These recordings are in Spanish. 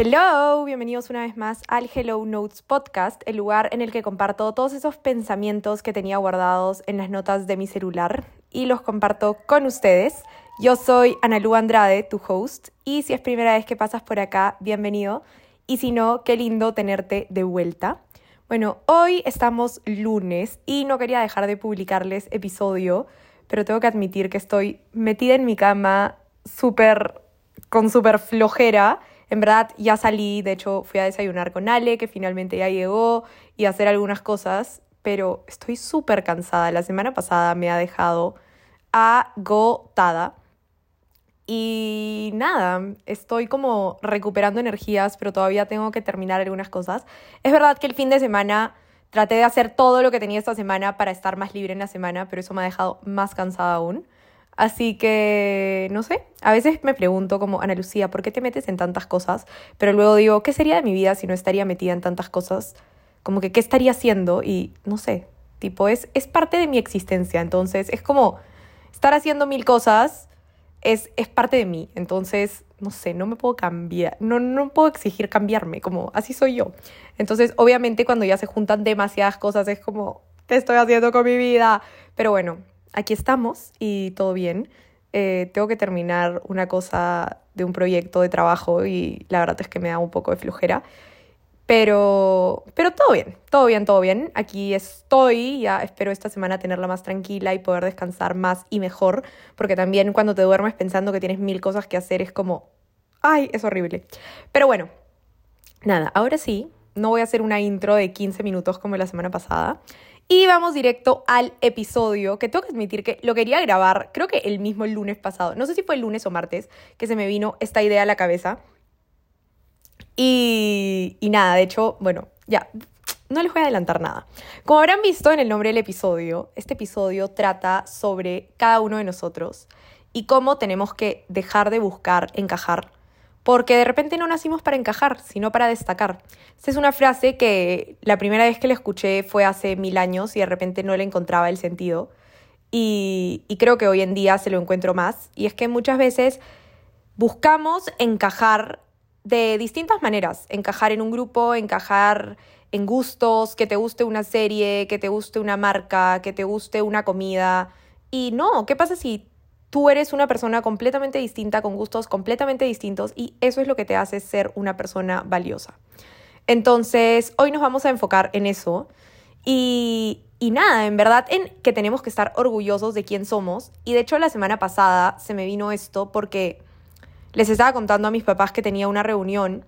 Hello, bienvenidos una vez más al Hello Notes Podcast, el lugar en el que comparto todos esos pensamientos que tenía guardados en las notas de mi celular y los comparto con ustedes. Yo soy Analu Andrade, tu host, y si es primera vez que pasas por acá, bienvenido. Y si no, qué lindo tenerte de vuelta. Bueno, hoy estamos lunes y no quería dejar de publicarles episodio, pero tengo que admitir que estoy metida en mi cama súper, con súper flojera. En verdad ya salí, de hecho fui a desayunar con Ale, que finalmente ya llegó, y a hacer algunas cosas, pero estoy súper cansada. La semana pasada me ha dejado agotada. Y nada, estoy como recuperando energías, pero todavía tengo que terminar algunas cosas. Es verdad que el fin de semana traté de hacer todo lo que tenía esta semana para estar más libre en la semana, pero eso me ha dejado más cansada aún. Así que, no sé, a veces me pregunto como, Ana Lucía, ¿por qué te metes en tantas cosas? Pero luego digo, ¿qué sería de mi vida si no estaría metida en tantas cosas? Como que, ¿qué estaría haciendo? Y no sé, tipo, es, es parte de mi existencia. Entonces, es como estar haciendo mil cosas es, es parte de mí. Entonces, no sé, no me puedo cambiar, no, no puedo exigir cambiarme, como así soy yo. Entonces, obviamente, cuando ya se juntan demasiadas cosas, es como, ¿qué estoy haciendo con mi vida? Pero bueno, aquí estamos y todo bien. Eh, tengo que terminar una cosa de un proyecto de trabajo y la verdad es que me da un poco de flojera. Pero, pero todo bien, todo bien, todo bien. Aquí estoy, ya espero esta semana tenerla más tranquila y poder descansar más y mejor, porque también cuando te duermes pensando que tienes mil cosas que hacer es como, ay, es horrible. Pero bueno, nada, ahora sí, no voy a hacer una intro de 15 minutos como la semana pasada. Y vamos directo al episodio, que tengo que admitir que lo quería grabar, creo que el mismo lunes pasado, no sé si fue el lunes o martes, que se me vino esta idea a la cabeza y, nada, de hecho, bueno, ya, no les voy a adelantar nada. Como habrán visto en el nombre del episodio, este episodio trata sobre cada uno de nosotros y cómo tenemos que dejar de buscar encajar, porque de repente no nacimos para encajar, sino para destacar. Esta es una frase que la primera vez que la escuché fue hace mil años y de repente no le encontraba el sentido. Y, y creo que hoy en día se lo encuentro más. Y es que muchas veces buscamos encajar de distintas maneras, encajar en un grupo, encajar en gustos, que te guste una serie, que te guste una marca, que te guste una comida. Y no, ¿qué pasa si tú eres una persona completamente distinta, con gustos completamente distintos y eso es lo que te hace ser una persona valiosa? Entonces, hoy nos vamos a enfocar en eso y, nada, en verdad, en que tenemos que estar orgullosos de quién somos. Y de hecho, la semana pasada se me vino esto porque les estaba contando a mis papás que tenía una reunión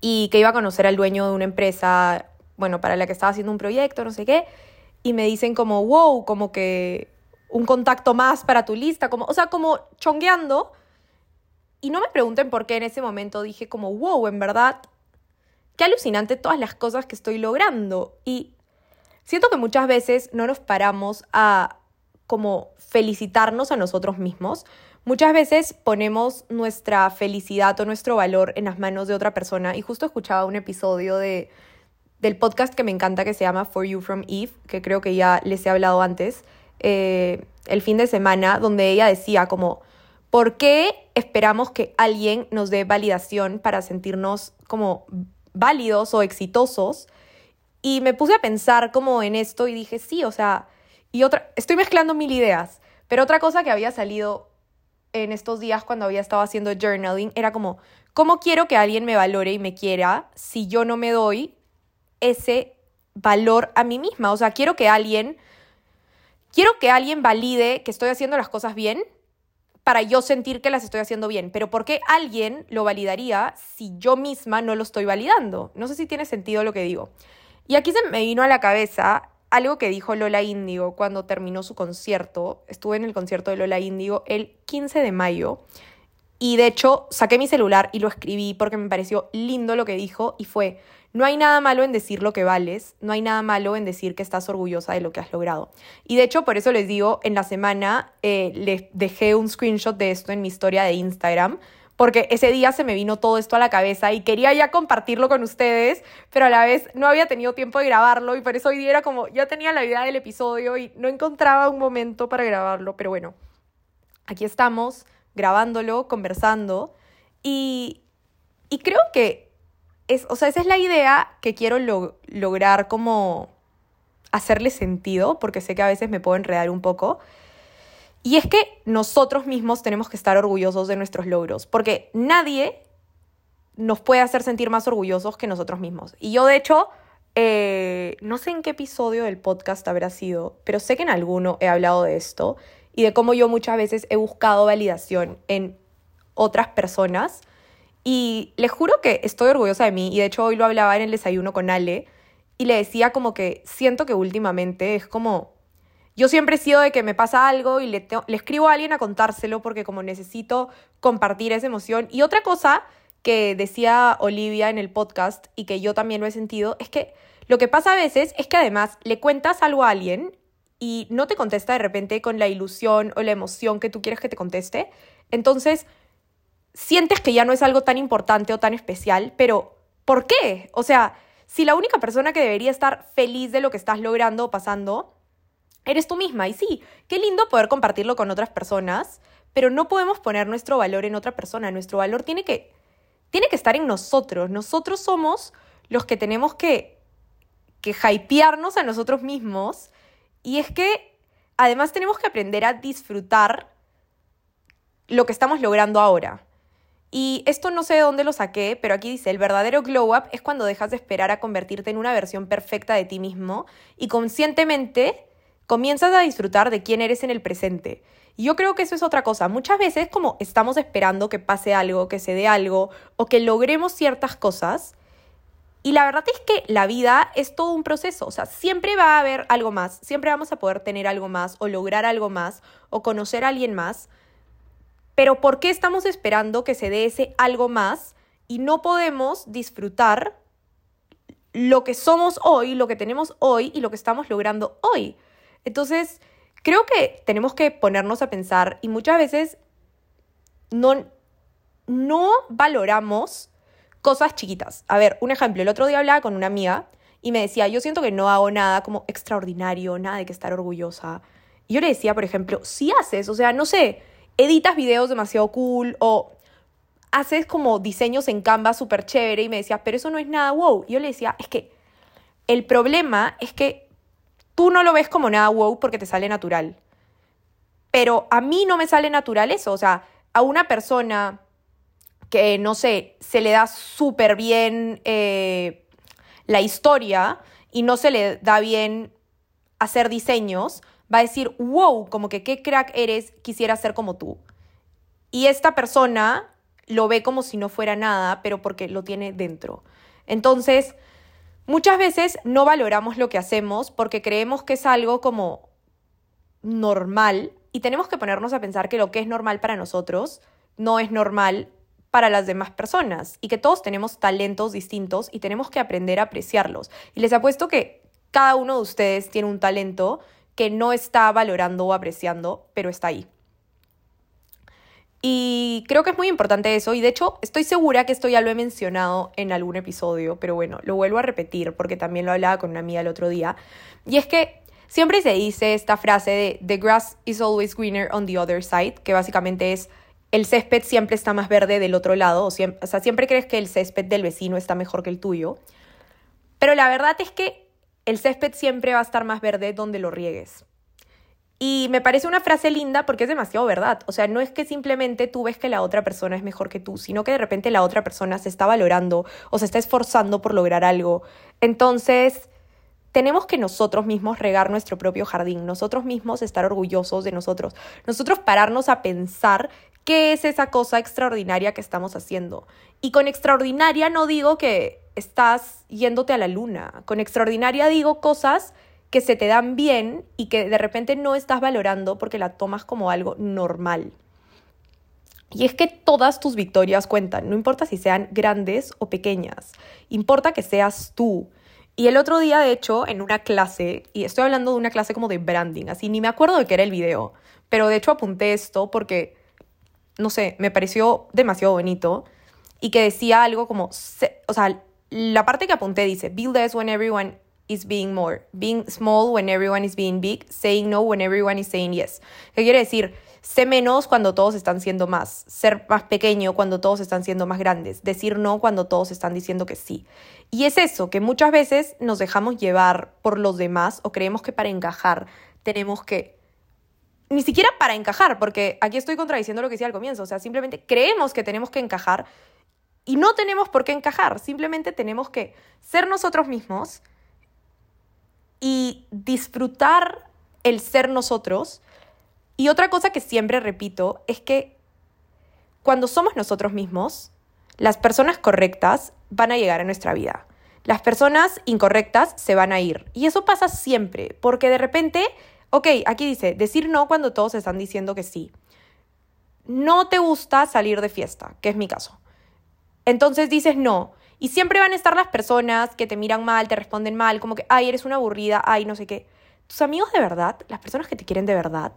y que iba a conocer al dueño de una empresa, bueno, para la que estaba haciendo un proyecto, no sé qué, y me dicen como, wow, como que un contacto más para tu lista, como, o sea, como chongueando. Y no me pregunten por qué en ese momento dije como, wow, en verdad, qué alucinante todas las cosas que estoy logrando. Y siento que muchas veces no nos paramos a como felicitarnos a nosotros mismos, Muchas veces ponemos nuestra felicidad o nuestro valor en las manos de otra persona y justo escuchaba un episodio de, del podcast que me encanta que se llama For You From Eve, que creo que ya les he hablado antes, eh, el fin de semana, donde ella decía como, ¿por qué esperamos que alguien nos dé validación para sentirnos como válidos o exitosos? Y me puse a pensar como en esto y dije, sí, o sea, y otra, estoy mezclando mil ideas, pero otra cosa que había salido en estos días cuando había estado haciendo journaling era como, ¿cómo quiero que alguien me valore y me quiera si yo no me doy ese valor a mí misma? O sea, quiero que alguien, quiero que alguien valide que estoy haciendo las cosas bien para yo sentir que las estoy haciendo bien. Pero ¿por qué alguien lo validaría si yo misma no lo estoy validando? No sé si tiene sentido lo que digo. Y aquí se me vino a la cabeza algo que dijo Lola Índigo cuando terminó su concierto. Estuve en el concierto de Lola Índigo el 15 de mayo. Y de hecho saqué mi celular y lo escribí porque me pareció lindo lo que dijo y fue, no hay nada malo en decir lo que vales, no hay nada malo en decir que estás orgullosa de lo que has logrado. Y de hecho por eso les digo, en la semana eh, les dejé un screenshot de esto en mi historia de Instagram porque ese día se me vino todo esto a la cabeza y quería ya compartirlo con ustedes, pero a la vez no había tenido tiempo de grabarlo y por eso hoy día era como, ya tenía la idea del episodio y no encontraba un momento para grabarlo, pero bueno, aquí estamos grabándolo, conversando y, Y creo que es, o sea, esa es la idea que quiero lograr como hacerle sentido, porque sé que a veces me puedo enredar un poco. Y es que nosotros mismos tenemos que estar orgullosos de nuestros logros, porque nadie nos puede hacer sentir más orgullosos que nosotros mismos. Y yo, de hecho, eh, no sé en qué episodio del podcast habrá sido, pero sé que en alguno he hablado de esto y de cómo yo muchas veces he buscado validación en otras personas. Y les juro que estoy orgullosa de mí y de hecho hoy lo hablaba en el desayuno con Ale y le decía como que siento que últimamente es como... Yo siempre he sido de que me pasa algo y le, le escribo a alguien a contárselo porque como necesito compartir esa emoción. Y otra cosa que decía Olivia en el podcast y que yo también lo he sentido, es que lo que pasa a veces es que además le cuentas algo a alguien y no te contesta de repente con la ilusión o la emoción que tú quieres que te conteste. Entonces, sientes que ya no es algo tan importante o tan especial, pero ¿por qué? O sea, si la única persona que debería estar feliz de lo que estás logrando o pasando, eres tú misma. Y sí, qué lindo poder compartirlo con otras personas, pero no podemos poner nuestro valor en otra persona. Nuestro valor tiene que tiene que estar en nosotros. Nosotros somos los que tenemos que, que hypearnos a nosotros mismos. Y es que además tenemos que aprender a disfrutar lo que estamos logrando ahora. Y esto no sé de dónde lo saqué, pero aquí dice, el verdadero glow up es cuando dejas de esperar a convertirte en una versión perfecta de ti mismo y conscientemente comienzas a disfrutar de quién eres en el presente. Y yo creo que eso es otra cosa. Muchas veces como estamos esperando que pase algo, que se dé algo o que logremos ciertas cosas. Y la verdad es que la vida es todo un proceso, o sea, siempre va a haber algo más, siempre vamos a poder tener algo más o lograr algo más o conocer a alguien más. Pero ¿por qué estamos esperando que se dé ese algo más y no podemos disfrutar lo que somos hoy, lo que tenemos hoy y lo que estamos logrando hoy? Entonces, Creo que tenemos que ponernos a pensar y muchas veces no, no valoramos cosas chiquitas. A ver, un ejemplo, el otro día hablaba con una amiga y me decía, yo siento que no hago nada como extraordinario, nada de que estar orgullosa. Y yo le decía, por ejemplo, si haces, o sea, no sé, editas videos demasiado cool o haces como diseños en Canva súper chévere y me decía, pero eso no es nada wow. Y yo le decía, es que el problema es que tú no lo ves como nada wow porque te sale natural. Pero a mí no me sale natural eso. O sea, a una persona que, no sé, se le da súper bien eh, la historia y no se le da bien hacer diseños, va a decir, wow, como que qué crack eres, quisiera ser como tú. Y esta persona lo ve como si no fuera nada, pero porque lo tiene dentro. Entonces, Muchas veces no valoramos lo que hacemos porque creemos que es algo como normal y tenemos que ponernos a pensar que lo que es normal para nosotros no es normal para las demás personas y que todos tenemos talentos distintos y tenemos que aprender a apreciarlos. Y les apuesto que cada uno de ustedes tiene un talento que no está valorando o apreciando, pero está ahí. Y creo que es muy importante eso. Y de hecho, estoy segura que esto ya lo he mencionado en algún episodio, pero bueno, lo vuelvo a repetir porque también lo hablaba con una amiga el otro día. Y es que siempre se dice esta frase de The grass is always greener on the other side, que básicamente es el césped siempre está más verde del otro lado. O, sea, siempre crees que el césped del vecino está mejor que el tuyo. Pero la verdad es que el césped siempre va a estar más verde donde lo riegues. Y me parece una frase linda porque es demasiado verdad. O sea, no es que simplemente tú ves que la otra persona es mejor que tú, sino que de repente la otra persona se está valorando o se está esforzando por lograr algo. Entonces, tenemos que nosotros mismos regar nuestro propio jardín, nosotros mismos estar orgullosos de nosotros, nosotros pararnos a pensar qué es esa cosa extraordinaria que estamos haciendo. Y con extraordinaria no digo que estás yéndote a la luna, con extraordinaria digo cosas que se te dan bien y que de repente no estás valorando porque la tomas como algo normal. Y es que todas tus victorias cuentan, no importa si sean grandes o pequeñas, importa que seas tú. Y el otro día, de hecho, en una clase, y estoy hablando de una clase como de branding, así ni me acuerdo de qué era el video, pero de hecho apunté esto porque, no sé, me pareció demasiado bonito y que decía algo como, o sea, la parte que apunté dice, build less when everyone is being more, being small when everyone is being big, saying no when everyone is saying yes. ¿Qué quiere decir? sé menos cuando todos están siendo más, ser más pequeño cuando todos están siendo más grandes, decir no cuando todos están diciendo que sí. Y es eso, que muchas veces nos dejamos llevar por los demás o creemos que para encajar tenemos que... Ni siquiera para encajar, porque aquí estoy contradiciendo lo que decía al comienzo, o sea, simplemente creemos que tenemos que encajar y no tenemos por qué encajar, simplemente tenemos que ser nosotros mismos y disfrutar el ser nosotros. Y otra cosa que siempre repito es que cuando somos nosotros mismos, las personas correctas van a llegar a nuestra vida. Las personas incorrectas se van a ir. Y eso pasa siempre, porque de repente, ok, aquí dice, decir no cuando todos están diciendo que sí. No te gusta salir de fiesta, que es mi caso. Entonces dices no. Y siempre van a estar las personas que te miran mal, te responden mal, como que, ay, eres una aburrida, ay, no sé qué. Tus amigos de verdad, las personas que te quieren de verdad,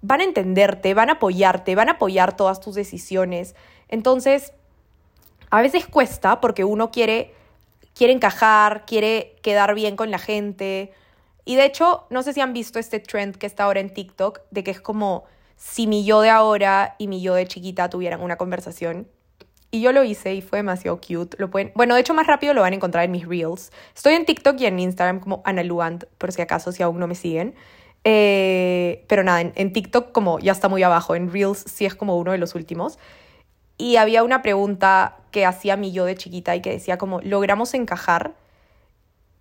van a entenderte, van a apoyarte, van a apoyar todas tus decisiones. Entonces, a veces cuesta porque uno quiere, quiere encajar, quiere quedar bien con la gente. Y de hecho, no sé si han visto este trend que está ahora en TikTok, de que es como si mi yo de ahora y mi yo de chiquita tuvieran una conversación. Y yo lo hice y fue demasiado cute. Lo pueden, bueno, de hecho más rápido lo van a encontrar en mis reels. Estoy en TikTok y en Instagram como Analuant, por si acaso, si aún no me siguen. Eh, pero nada, en, TikTok como ya está muy abajo, en reels sí es como uno de los últimos. Y había una pregunta que hacía mi yo de chiquita y que decía como, ¿logramos encajar?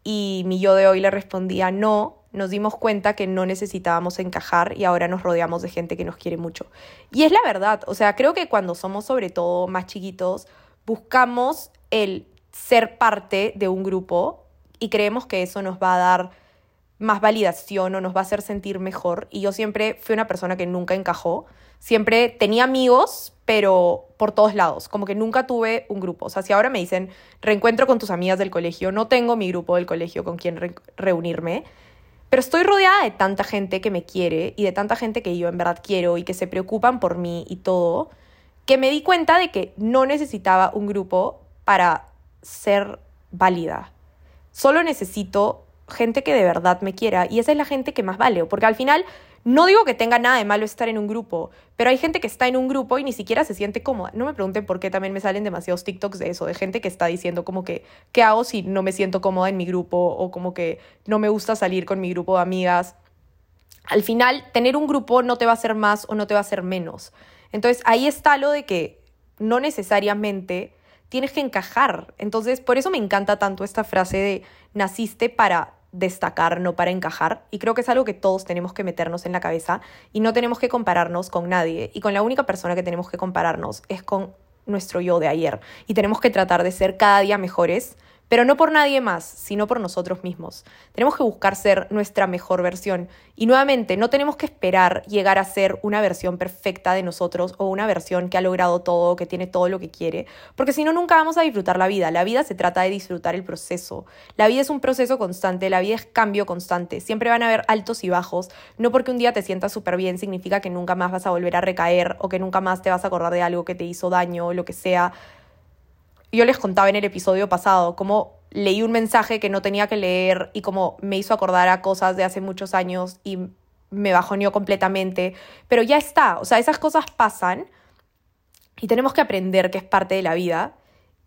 Y mi yo de hoy le respondía, no, nos dimos cuenta que no necesitábamos encajar y ahora nos rodeamos de gente que nos quiere mucho. Y es la verdad, o sea, creo que cuando somos sobre todo más chiquitos, buscamos el ser parte de un grupo y creemos que eso nos va a dar más validación o nos va a hacer sentir mejor. Y yo siempre fui una persona que nunca encajó. Siempre tenía amigos, pero por todos lados. Como que nunca tuve un grupo. O sea, si ahora me dicen reencuentro con tus amigas del colegio, no tengo mi grupo del colegio con quien reunirme. Pero estoy rodeada de tanta gente que me quiere y de tanta gente que yo en verdad quiero y que se preocupan por mí y todo, que me di cuenta de que no necesitaba un grupo para ser válida. Solo necesito gente que de verdad me quiera y esa es la gente que más vale, porque al final no digo que tenga nada de malo estar en un grupo, pero hay gente que está en un grupo y ni siquiera se siente cómoda. No me pregunten por qué también me salen demasiados TikToks de eso, de gente que está diciendo como que, ¿qué hago si no me siento cómoda en mi grupo? O como que no me gusta salir con mi grupo de amigas. Al final, tener un grupo no te va a hacer más o no te va a hacer menos. Entonces, ahí está lo de que no necesariamente tienes que encajar. Entonces, por eso me encanta tanto esta frase de naciste para destacar, no para encajar. Y creo que es algo que todos tenemos que meternos en la cabeza y no tenemos que compararnos con nadie. Y con la única persona que tenemos que compararnos es con nuestro yo de ayer. Y tenemos que tratar de ser cada día mejores pero no por nadie más, sino por nosotros mismos. Tenemos que buscar ser nuestra mejor versión y nuevamente no tenemos que esperar llegar a ser una versión perfecta de nosotros o una versión que ha logrado todo, que tiene todo lo que quiere, porque si no nunca vamos a disfrutar la vida. La vida se trata de disfrutar el proceso. La vida es un proceso constante, la vida es cambio constante. Siempre van a haber altos y bajos. No porque un día te sientas súper bien significa que nunca más vas a volver a recaer o que nunca más te vas a acordar de algo que te hizo daño o lo que sea yo les contaba en el episodio pasado cómo leí un mensaje que no tenía que leer y cómo me hizo acordar a cosas de hace muchos años y me bajoneó completamente. Pero ya está, o sea, esas cosas pasan y tenemos que aprender que es parte de la vida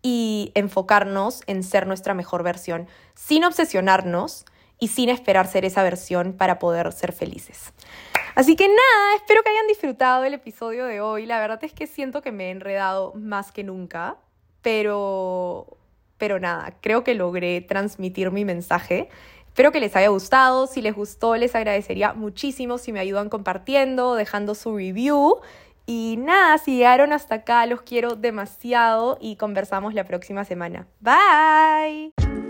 y enfocarnos en ser nuestra mejor versión, sin obsesionarnos y sin esperar ser esa versión para poder ser felices. Así que nada, espero que hayan disfrutado el episodio de hoy. La verdad es que siento que me he enredado más que nunca pero, pero nada, creo que logré transmitir mi mensaje. Espero que les haya gustado. Si les gustó, les agradecería muchísimo si me ayudan compartiendo, dejando su review. Y nada, si llegaron hasta acá, los quiero demasiado y conversamos la próxima semana. Bye.